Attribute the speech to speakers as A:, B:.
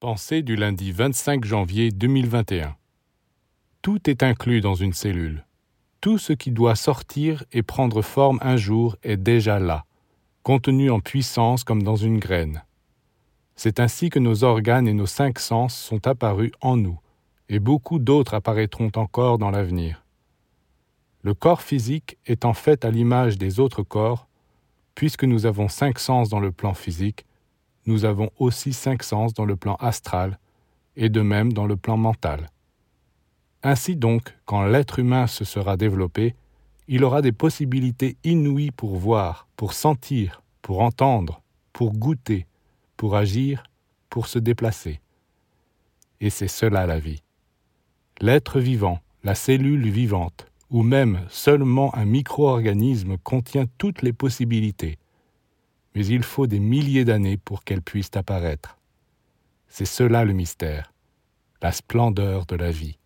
A: Pensée du lundi 25 janvier 2021. Tout est inclus dans une cellule. Tout ce qui doit sortir et prendre forme un jour est déjà là, contenu en puissance comme dans une graine. C'est ainsi que nos organes et nos cinq sens sont apparus en nous, et beaucoup d'autres apparaîtront encore dans l'avenir. Le corps physique est en fait à l'image des autres corps, puisque nous avons cinq sens dans le plan physique, nous avons aussi cinq sens dans le plan astral, et de même dans le plan mental. Ainsi donc, quand l'être humain se sera développé, il aura des possibilités inouïes pour voir, pour sentir, pour entendre, pour goûter, pour agir, pour se déplacer. Et c'est cela la vie. L'être vivant, la cellule vivante, ou même seulement un micro-organisme contient toutes les possibilités, mais il faut des milliers d'années pour qu'elles puissent apparaître. C'est cela le mystère, la splendeur de la vie.